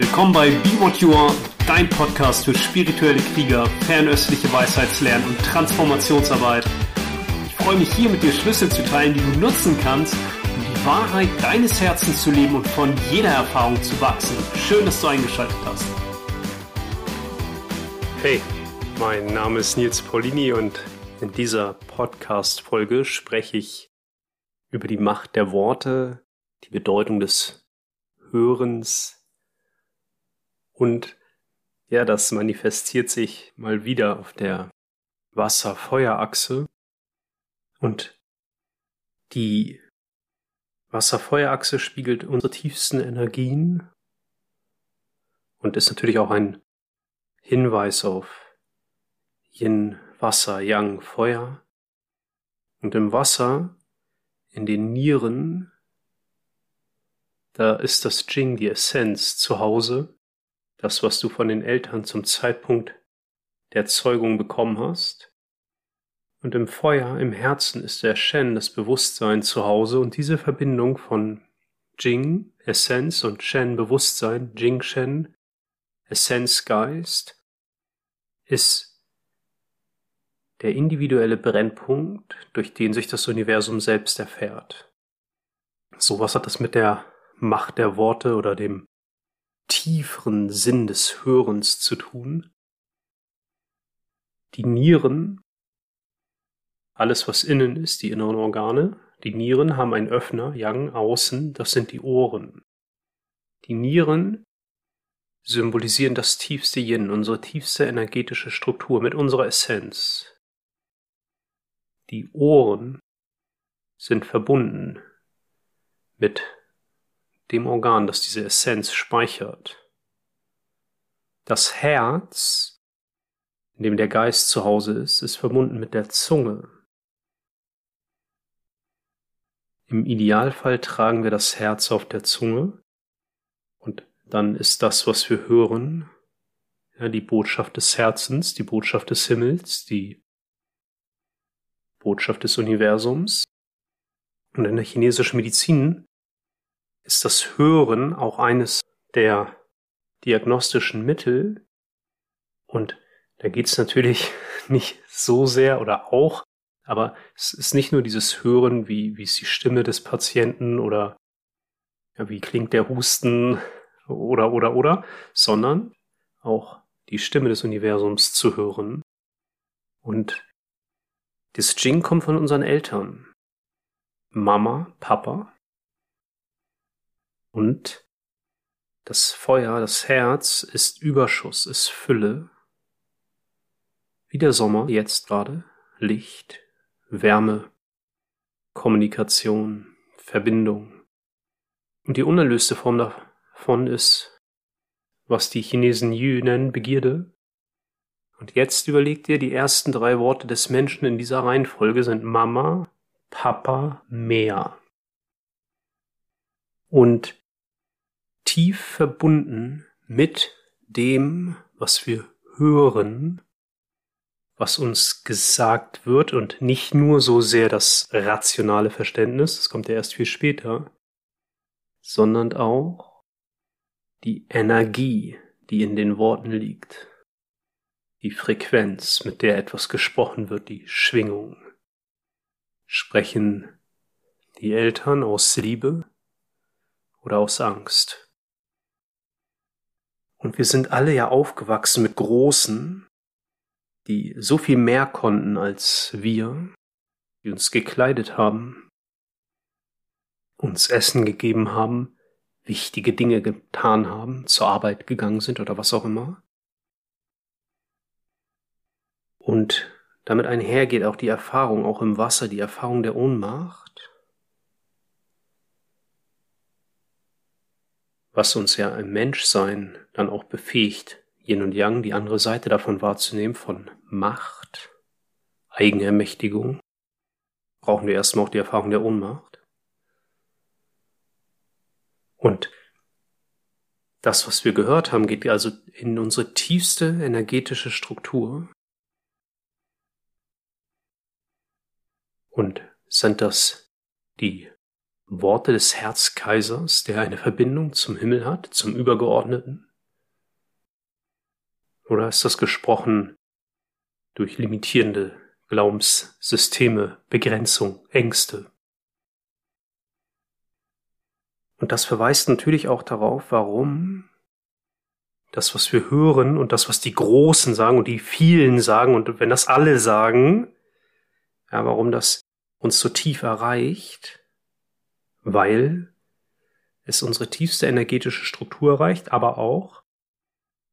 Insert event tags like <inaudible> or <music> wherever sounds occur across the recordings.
Willkommen bei Be What You Are, dein Podcast für spirituelle Krieger, fernöstliche Weisheitslernen und Transformationsarbeit. Ich freue mich hier mit dir Schlüssel zu teilen, die du nutzen kannst, um die Wahrheit deines Herzens zu leben und von jeder Erfahrung zu wachsen. Schön, dass du eingeschaltet hast. Hey, mein Name ist Nils Paulini und in dieser Podcast-Folge spreche ich über die Macht der Worte, die Bedeutung des Hörens, und ja, das manifestiert sich mal wieder auf der Wasser-Feuer-Achse. Und die Wasser-Feuer-Achse spiegelt unsere tiefsten Energien und ist natürlich auch ein Hinweis auf Yin, Wasser, Yang, Feuer. Und im Wasser, in den Nieren, da ist das Jing, die Essenz, zu Hause das, was du von den Eltern zum Zeitpunkt der Zeugung bekommen hast. Und im Feuer, im Herzen ist der Shen, das Bewusstsein zu Hause und diese Verbindung von Jing, Essenz und Shen, Bewusstsein, Jing Shen, Essenz, Geist, ist der individuelle Brennpunkt, durch den sich das Universum selbst erfährt. So was hat das mit der Macht der Worte oder dem tieferen Sinn des Hörens zu tun. Die Nieren, alles was innen ist, die inneren Organe, die Nieren haben einen Öffner, Yang, außen, das sind die Ohren. Die Nieren symbolisieren das tiefste Yin, unsere tiefste energetische Struktur mit unserer Essenz. Die Ohren sind verbunden mit dem Organ, das diese Essenz speichert. Das Herz, in dem der Geist zu Hause ist, ist verbunden mit der Zunge. Im Idealfall tragen wir das Herz auf der Zunge und dann ist das, was wir hören, ja, die Botschaft des Herzens, die Botschaft des Himmels, die Botschaft des Universums. Und in der chinesischen Medizin ist das Hören auch eines der diagnostischen Mittel. Und da geht es natürlich <laughs> nicht so sehr oder auch, aber es ist nicht nur dieses Hören, wie, wie ist die Stimme des Patienten oder ja, wie klingt der Husten oder oder oder, sondern auch die Stimme des Universums zu hören. Und das Jing kommt von unseren Eltern. Mama, Papa, und das Feuer, das Herz ist Überschuss, ist Fülle. Wie der Sommer jetzt gerade. Licht, Wärme, Kommunikation, Verbindung. Und die unerlöste Form davon ist, was die Chinesen Yu nennen, Begierde. Und jetzt überlegt ihr, die ersten drei Worte des Menschen in dieser Reihenfolge sind Mama, Papa, Meer. Und tief verbunden mit dem, was wir hören, was uns gesagt wird und nicht nur so sehr das rationale Verständnis, das kommt ja erst viel später, sondern auch die Energie, die in den Worten liegt, die Frequenz, mit der etwas gesprochen wird, die Schwingung. Sprechen die Eltern aus Liebe oder aus Angst? Und wir sind alle ja aufgewachsen mit Großen, die so viel mehr konnten als wir, die uns gekleidet haben, uns Essen gegeben haben, wichtige Dinge getan haben, zur Arbeit gegangen sind oder was auch immer. Und damit einhergeht auch die Erfahrung, auch im Wasser, die Erfahrung der Ohnmacht, was uns ja im Menschsein dann auch befähigt, Yin und Yang, die andere Seite davon wahrzunehmen, von Macht, Eigenermächtigung, brauchen wir erstmal auch die Erfahrung der Ohnmacht. Und das, was wir gehört haben, geht also in unsere tiefste energetische Struktur. Und sind das die Worte des Herzkaisers, der eine Verbindung zum Himmel hat, zum Übergeordneten, Oder ist das gesprochen durch limitierende Glaubenssysteme, Begrenzung, Ängste? Und das verweist natürlich auch darauf, warum das, was wir hören und das, was die Großen sagen und die vielen sagen und wenn das alle sagen, ja, warum das uns so tief erreicht, weil es unsere tiefste energetische Struktur erreicht, aber auch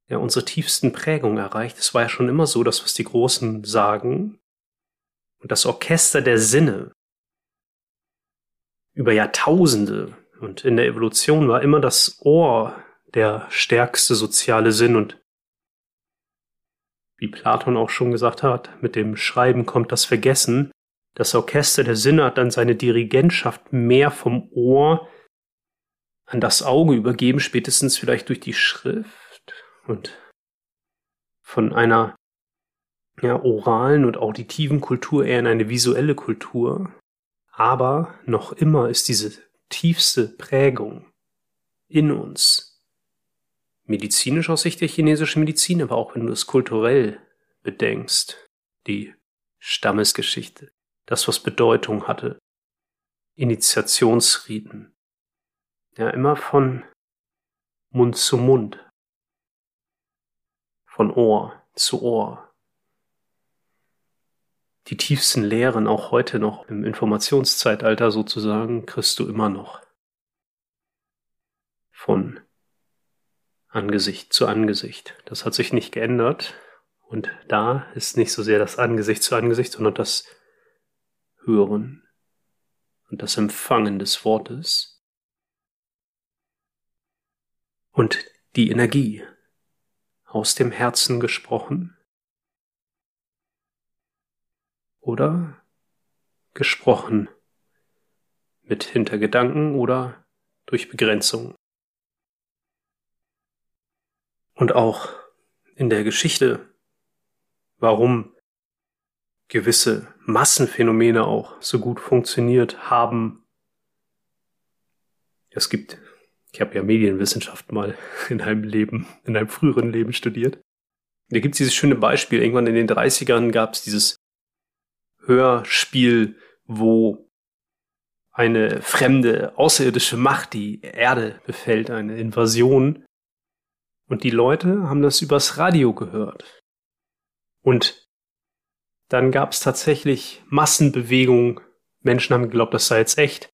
ja, unsere tiefsten Prägungen erreicht. Es war ja schon immer so, das, was die Großen sagen und das Orchester der Sinne über Jahrtausende und in der Evolution war immer das Ohr der stärkste soziale Sinn und wie Platon auch schon gesagt hat, mit dem Schreiben kommt das Vergessen. Das Orchester der Sinne hat dann seine Dirigentschaft mehr vom Ohr an das Auge übergeben, spätestens vielleicht durch die Schrift und von einer ja, oralen und auditiven Kultur eher in eine visuelle Kultur. Aber noch immer ist diese tiefste Prägung in uns. Medizinisch aus Sicht der chinesischen Medizin, aber auch wenn du es kulturell bedenkst, die Stammesgeschichte, das, was Bedeutung hatte, Initiationsriten, ja, immer von Mund zu Mund, von Ohr zu Ohr. Die tiefsten Lehren, auch heute noch im Informationszeitalter sozusagen, kriegst du immer noch. Von Angesicht zu Angesicht. Das hat sich nicht geändert. Und da ist nicht so sehr das Angesicht zu Angesicht, sondern das Hören und das Empfangen des Wortes und die Energie aus dem Herzen gesprochen oder gesprochen mit Hintergedanken oder durch Begrenzung. Und auch in der Geschichte, warum gewisse Massenphänomene auch so gut funktioniert haben. Es gibt, ich habe ja Medienwissenschaft mal <laughs> in einem Leben, in einem früheren Leben studiert. Da gibt es dieses schöne Beispiel, irgendwann in den 30ern gab es dieses Hörspiel, wo eine fremde außerirdische Macht die Erde befällt, eine Invasion und die Leute haben das übers Radio gehört. Und dann gab es tatsächlich Massenbewegungen. Menschen haben geglaubt, das sei jetzt echt.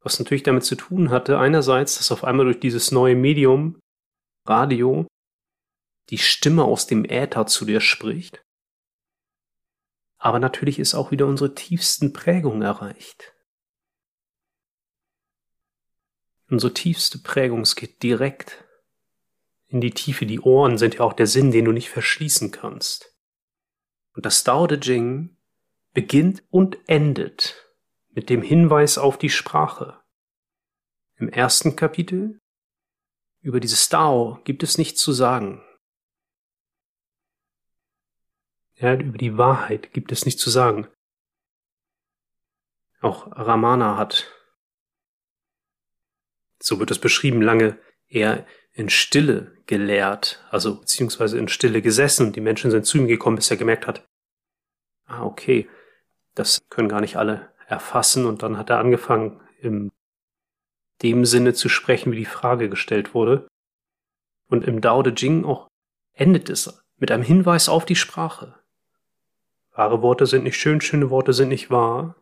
Was natürlich damit zu tun hatte, einerseits, dass auf einmal durch dieses neue Medium, Radio, die Stimme aus dem Äther zu dir spricht. Aber natürlich ist auch wieder unsere tiefsten Prägungen erreicht. Unsere tiefste Prägung, es geht direkt in die Tiefe. Die Ohren sind ja auch der Sinn, den du nicht verschließen kannst. Und das Dao De Jing beginnt und endet mit dem Hinweis auf die Sprache. Im ersten Kapitel über dieses Dao gibt es nichts zu sagen. Ja, über die Wahrheit gibt es nichts zu sagen. Auch Ramana hat, so wird es beschrieben, lange eher in Stille gelehrt, also beziehungsweise in Stille gesessen. Die Menschen sind zu ihm gekommen, bis er gemerkt hat, ah, okay, das können gar nicht alle erfassen. Und dann hat er angefangen, in dem Sinne zu sprechen, wie die Frage gestellt wurde. Und im Dao De Jing auch endet es mit einem Hinweis auf die Sprache. Wahre Worte sind nicht schön, schöne Worte sind nicht wahr.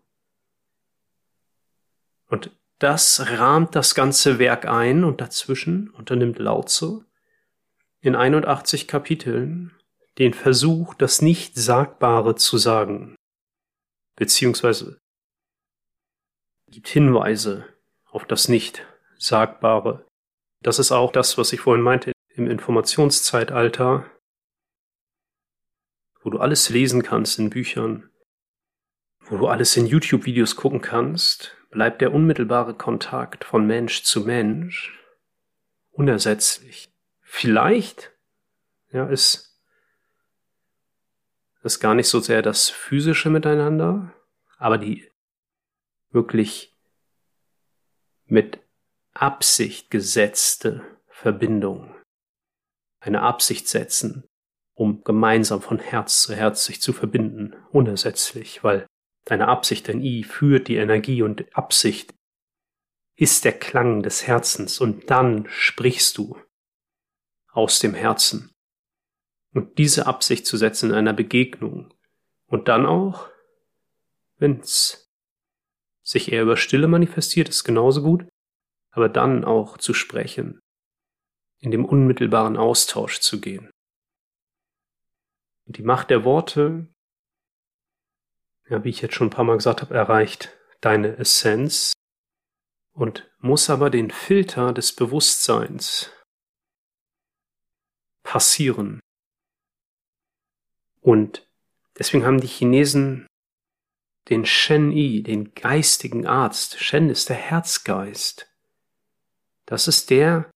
Und das rahmt das ganze Werk ein und dazwischen unternimmt Lao in 81 Kapiteln den Versuch, das Nicht-Sagbare zu sagen, beziehungsweise gibt Hinweise auf das Nicht-Sagbare. Das ist auch das, was ich vorhin meinte im Informationszeitalter, wo du alles lesen kannst in Büchern, wo du alles in YouTube-Videos gucken kannst, bleibt der unmittelbare Kontakt von Mensch zu Mensch unersetzlich. Vielleicht ja, ist es gar nicht so sehr das physische Miteinander, aber die wirklich mit Absicht gesetzte Verbindung. Eine Absicht setzen, um gemeinsam von Herz zu Herz sich zu verbinden, unersetzlich, weil deine Absicht, dein I führt die Energie und Absicht ist der Klang des Herzens und dann sprichst du aus dem Herzen. Und diese Absicht zu setzen in einer Begegnung und dann auch, wenn's sich eher über Stille manifestiert, ist genauso gut, aber dann auch zu sprechen, in dem unmittelbaren Austausch zu gehen. Und die Macht der Worte, ja, wie ich jetzt schon ein paar Mal gesagt habe, erreicht deine Essenz und muss aber den Filter des Bewusstseins passieren. Und deswegen haben die Chinesen den Shen Yi, den geistigen Arzt. Shen ist der Herzgeist. Das ist der,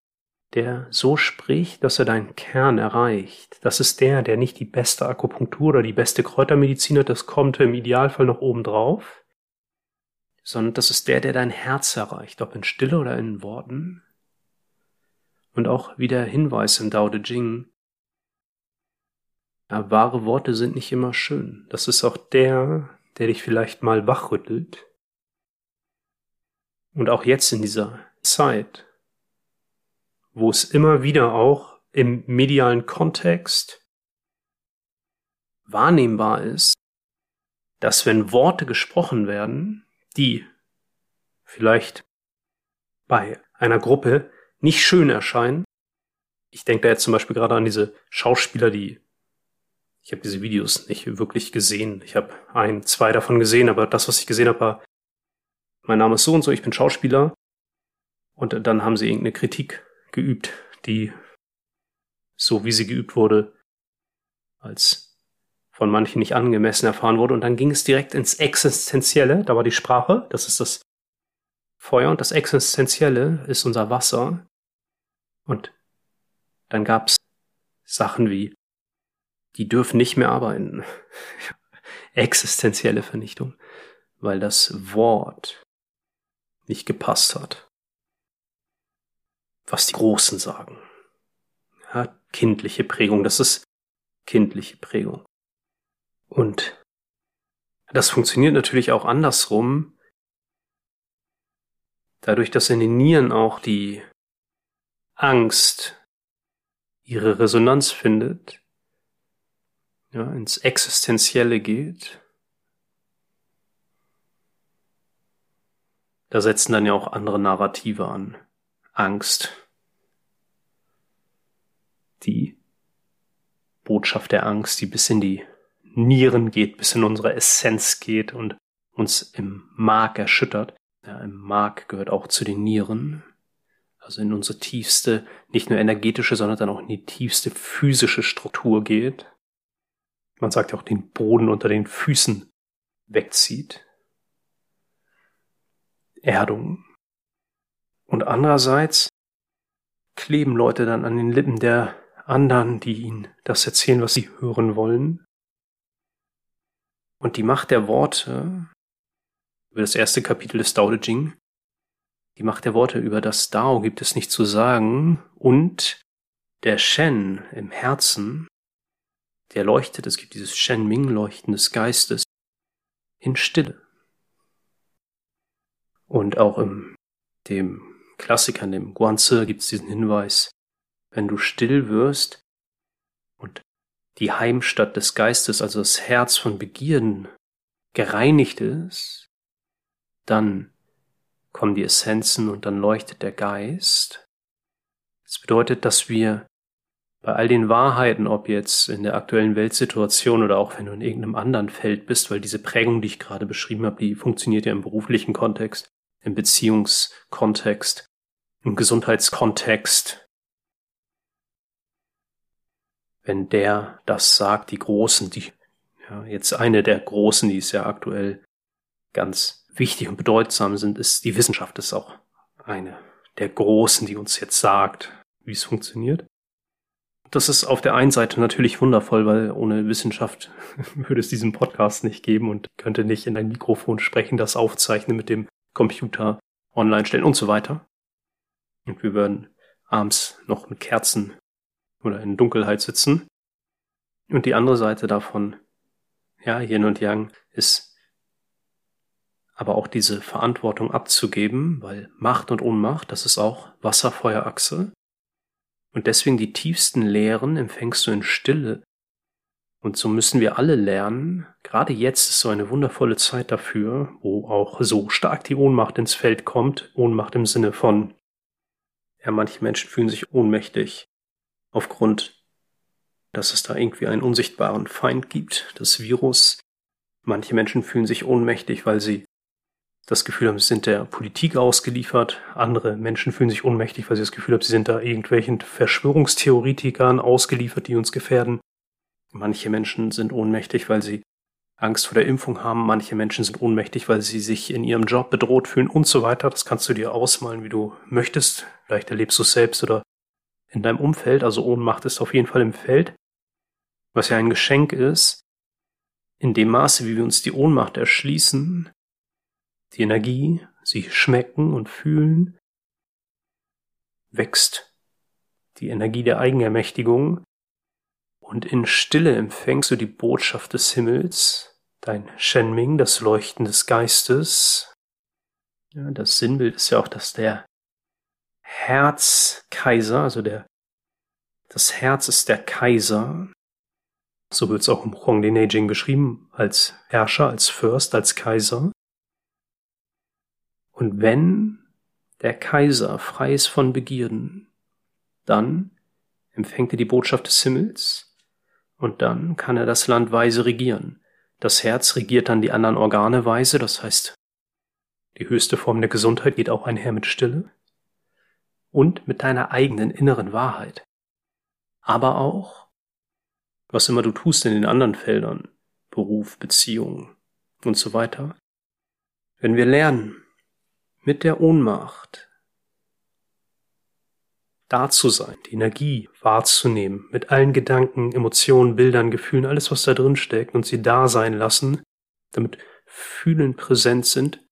der so spricht, dass er deinen Kern erreicht. Das ist der, der nicht die beste Akupunktur oder die beste Kräutermedizin hat, das kommt im Idealfall noch oben drauf, sondern das ist der, der dein Herz erreicht, ob in Stille oder in Worten. Und auch wie der Hinweis im Dao De Jing, ja, wahre Worte sind nicht immer schön. Das ist auch der, der dich vielleicht mal wachrüttelt. Und auch jetzt in dieser Zeit, wo es immer wieder auch im medialen Kontext wahrnehmbar ist, dass wenn Worte gesprochen werden, die vielleicht bei einer Gruppe nicht schön erscheinen, ich denke da jetzt zum Beispiel gerade an diese Schauspieler, die ich habe diese Videos nicht wirklich gesehen. Ich habe ein, zwei davon gesehen, aber das, was ich gesehen habe, war, mein Name ist so und so, ich bin Schauspieler. Und dann haben sie irgendeine Kritik geübt, die so wie sie geübt wurde, als von manchen nicht angemessen erfahren wurde. Und dann ging es direkt ins Existenzielle. Da war die Sprache, das ist das Feuer. Und das Existenzielle ist unser Wasser. Und dann gab's Sachen wie die dürfen nicht mehr arbeiten. <laughs> Existenzielle Vernichtung, weil das Wort nicht gepasst hat. Was die Großen sagen. Ja, kindliche Prägung, das ist kindliche Prägung. Und das funktioniert natürlich auch andersrum. Dadurch, dass in den Nieren auch die Angst ihre Resonanz findet, ja, ins Existenzielle geht, da setzen dann ja auch andere Narrative an. Angst. Die Botschaft der Angst, die bis in die Nieren geht, bis in unsere Essenz geht und uns im Mark erschüttert. Ja, im Mark gehört auch zu den Nieren. Also in unsere tiefste, nicht nur energetische, sondern dann auch in die tiefste physische Struktur geht man sagt ja auch den Boden unter den Füßen wegzieht. Erdung. Und andererseits kleben Leute dann an den Lippen der anderen, die ihnen das erzählen, was sie hören wollen. Und die Macht der Worte, über das erste Kapitel des Dao De Jing, die Macht der Worte über das Dao gibt es nicht zu sagen und der Shen im Herzen der leuchtet, es gibt dieses Shen Ming Leuchten des Geistes in Stille. Und auch im dem Klassiker, dem Guanzi, gibt es diesen Hinweis, wenn du still wirst und die Heimstatt des Geistes, also das Herz von Begierden, gereinigt ist, dann kommen die Essenzen und dann leuchtet der Geist. Das bedeutet, dass wir bei all den Wahrheiten, ob jetzt in der aktuellen Weltsituation oder auch wenn du in irgendeinem anderen Feld bist, weil diese Prägung, die ich gerade beschrieben habe, die funktioniert ja im beruflichen Kontext, im Beziehungskontext, im Gesundheitskontext. Wenn der das sagt, die Großen, die, ja, jetzt eine der Großen, die ist ja aktuell ganz wichtig und bedeutsam sind, ist die Wissenschaft, ist auch eine der Großen, die uns jetzt sagt, wie es funktioniert. Das ist auf der einen Seite natürlich wundervoll, weil ohne Wissenschaft <laughs> würde es diesen Podcast nicht geben und könnte nicht in ein Mikrofon sprechen, das aufzeichnen mit dem Computer online stellen und so weiter. Und wir würden abends noch mit Kerzen oder in Dunkelheit sitzen. Und die andere Seite davon, ja, Yin und Yang, ist aber auch diese Verantwortung abzugeben, weil Macht und Ohnmacht, das ist auch Wasser-Feuer-Achse. Und deswegen die tiefsten Lehren empfängst du in Stille. Und so müssen wir alle lernen, gerade jetzt ist so eine wundervolle Zeit dafür, wo auch so stark die Ohnmacht ins Feld kommt, Ohnmacht im Sinne von, ja, manche Menschen fühlen sich ohnmächtig aufgrund, dass es da irgendwie einen unsichtbaren Feind gibt, das Virus. Manche Menschen fühlen sich ohnmächtig, weil sie das Gefühl haben, sie sind der Politik ausgeliefert. Andere Menschen fühlen sich ohnmächtig, weil sie das Gefühl haben, sie sind da irgendwelchen Verschwörungstheoretikern ausgeliefert, die uns gefährden. Manche Menschen sind ohnmächtig, weil sie Angst vor der Impfung haben. Manche Menschen sind ohnmächtig, weil sie sich in ihrem Job bedroht fühlen und so weiter. Das kannst du dir ausmalen, wie du möchtest. Vielleicht erlebst du es selbst oder in deinem Umfeld. Also Ohnmacht ist auf jeden Fall im Feld. Was ja ein Geschenk ist, in dem Maße, wie wir uns die Ohnmacht erschließen, die Energie, sie schmecken und fühlen, wächst die Energie der Eigenermächtigung und in Stille empfängst du die Botschaft des Himmels, dein Shenming, das Leuchten des Geistes. Ja, das Sinnbild ist ja auch, dass der Herzkaiser, also der, das Herz ist der Kaiser. So wird es auch im Hongde Neijing beschrieben, als Herrscher, als Fürst, als Kaiser. Und wenn der Kaiser frei ist von Begierden, dann empfängt er die Botschaft des Himmels und dann kann er das Land weise regieren. Das Herz regiert dann die anderen Organe weise, das heißt, die höchste Form der Gesundheit geht auch einher mit Stille und mit deiner eigenen inneren Wahrheit. Aber auch, was immer du tust in den anderen Feldern, Beruf, Beziehung und so weiter, wenn wir lernen, mit der Ohnmacht da zu sein, die Energie wahrzunehmen, mit allen Gedanken, Emotionen, Bildern, Gefühlen, alles, was da drin steckt und sie da sein lassen, damit Fühlen präsent sind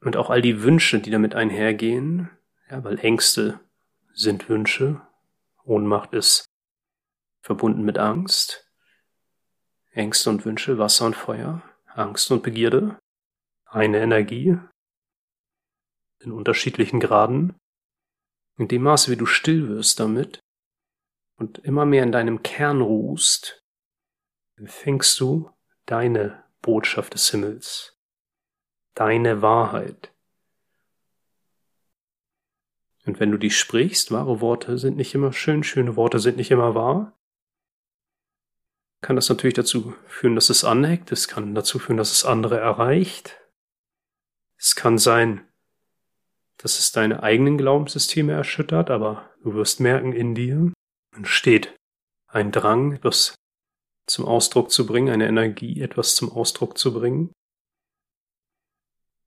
und auch all die Wünsche, die damit einhergehen, ja, weil Ängste sind Wünsche, Ohnmacht ist verbunden mit Angst, Ängste und Wünsche, Wasser und Feuer, Angst und Begierde, eine Energie, in unterschiedlichen Graden. In dem Maße, wie du still wirst damit und immer mehr in deinem Kern ruhst, empfängst du deine Botschaft des Himmels, deine Wahrheit. Und wenn du die sprichst, wahre Worte sind nicht immer schön, schöne Worte sind nicht immer wahr, kann das natürlich dazu führen, dass es aneckt, es kann dazu führen, dass es andere erreicht. Es kann sein, dass es deine eigenen Glaubenssysteme erschüttert, aber du wirst merken, in dir entsteht ein Drang, etwas zum Ausdruck zu bringen, eine Energie, etwas zum Ausdruck zu bringen.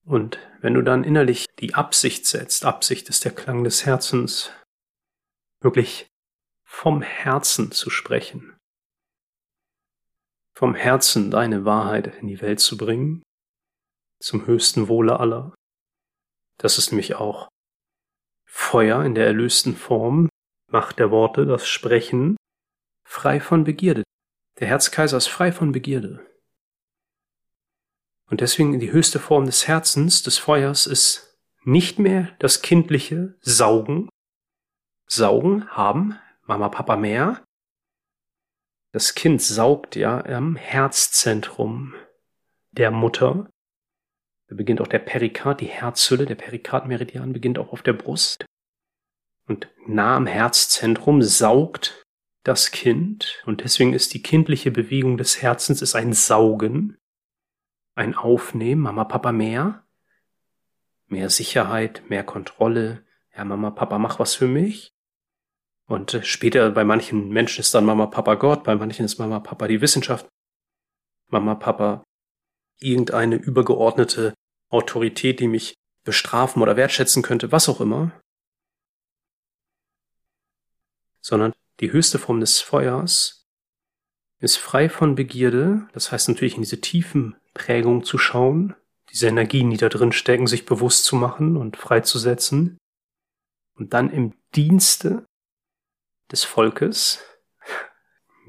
Und wenn du dann innerlich die Absicht setzt, Absicht ist der Klang des Herzens, wirklich vom Herzen zu sprechen, vom Herzen deine Wahrheit in die Welt zu bringen, zum höchsten Wohle aller, das ist nämlich auch Feuer in der erlösten Form, Macht der Worte, das Sprechen, frei von Begierde. Der Herzkaiser ist frei von Begierde. Und deswegen die höchste Form des Herzens, des Feuers, ist nicht mehr das kindliche Saugen. Saugen haben Mama, Papa mehr. Das Kind saugt ja am Herzzentrum der Mutter. Beginnt auch der Perikard, die Herzhülle, der Perikardmeridian beginnt auch auf der Brust. Und nah am Herzzentrum saugt das Kind. Und deswegen ist die kindliche Bewegung des Herzens ist ein Saugen, ein Aufnehmen, Mama, Papa mehr, mehr Sicherheit, mehr Kontrolle, ja Mama, Papa, mach was für mich. Und später bei manchen Menschen ist dann Mama, Papa Gott, bei manchen ist Mama, Papa die Wissenschaft, Mama, Papa irgendeine übergeordnete Autorität, die mich bestrafen oder wertschätzen könnte, was auch immer, sondern die höchste Form des Feuers ist frei von Begierde, das heißt natürlich in diese tiefen Prägungen zu schauen, diese Energien, die da drin stecken, sich bewusst zu machen und freizusetzen. Und dann im Dienste des Volkes.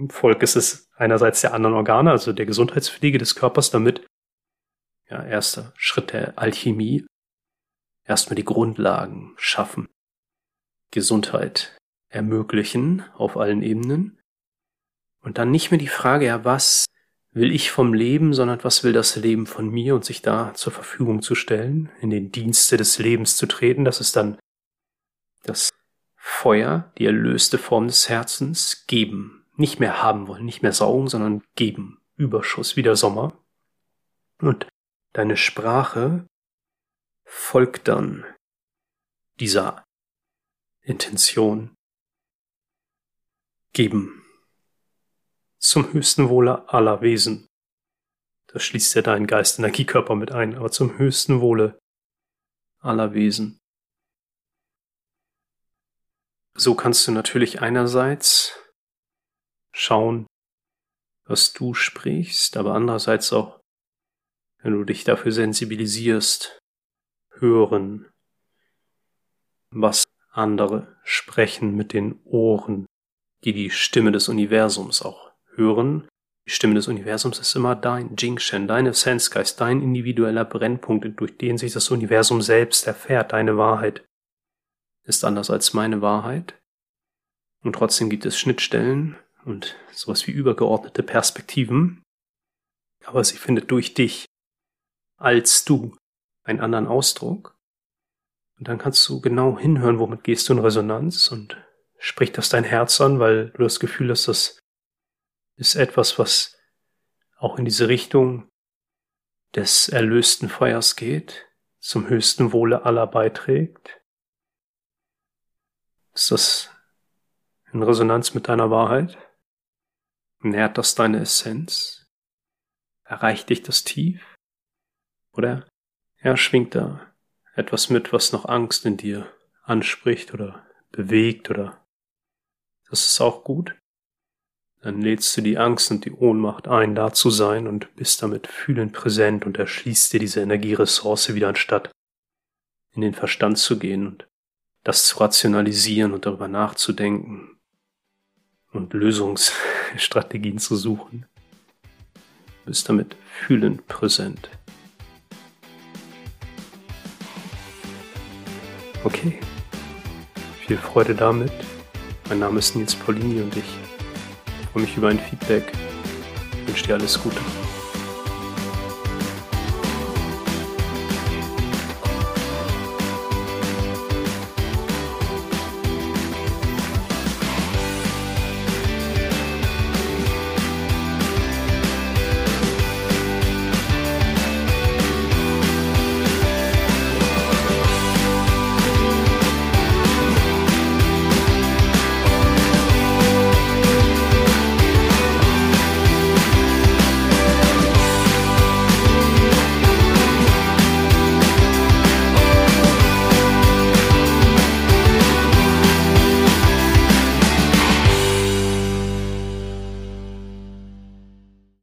Volk ist einerseits der anderen Organe, also der Gesundheitspflege des Körpers, damit ja, erster Schritt der Alchemie, erstmal die Grundlagen schaffen, Gesundheit ermöglichen auf allen Ebenen. Und dann nicht mehr die Frage, ja, was will ich vom Leben, sondern was will das Leben von mir und sich da zur Verfügung zu stellen, in den Dienste des Lebens zu treten, das ist dann das Feuer, die erlöste Form des Herzens, geben, nicht mehr haben wollen, nicht mehr saugen, sondern geben, Überschuss, wie der Sommer. Und deine Sprache folgt dann dieser Intention. Geben. Zum höchsten Wohle aller Wesen. Das schließt ja deinen Geist-Energiekörper mit ein, aber zum höchsten Wohle aller Wesen. So kannst du natürlich einerseits schauen, was du sprichst, aber andererseits auch, wenn du dich dafür sensibilisierst, hören, was andere sprechen mit den Ohren, die die Stimme des Universums auch hören. Die Stimme des Universums ist immer dein Jingshen, dein Essenzgeist, dein individueller Brennpunkt, durch den sich das Universum selbst erfährt, deine Wahrheit ist anders als meine Wahrheit. Und trotzdem gibt es Schnittstellen und sowas wie übergeordnete Perspektiven. Aber sie findet durch dich als du einen anderen Ausdruck. Und dann kannst du genau hinhören, womit gehst du in Resonanz und spricht das dein Herz an, weil du das Gefühl hast, das ist etwas, was auch in diese Richtung des erlösten Feuers geht, zum höchsten Wohle aller beiträgt. Ist das in Resonanz mit deiner Wahrheit? Nährt das deine Essenz? Erreicht dich das tief? Oder ja, schwingt da etwas mit, was noch Angst in dir anspricht oder bewegt oder das ist auch gut. Dann lädst du die Angst und die Ohnmacht ein, da zu sein und bist damit fühlend präsent und erschließt dir diese Energieressource wieder anstatt in den Verstand zu gehen und das zu rationalisieren und darüber nachzudenken und Lösungsstrategien zu suchen. Bist damit fühlend präsent. Okay. Viel Freude damit. Mein Name ist Nils Paulini und ich freue mich über ein Feedback. Ich wünsche dir alles Gute.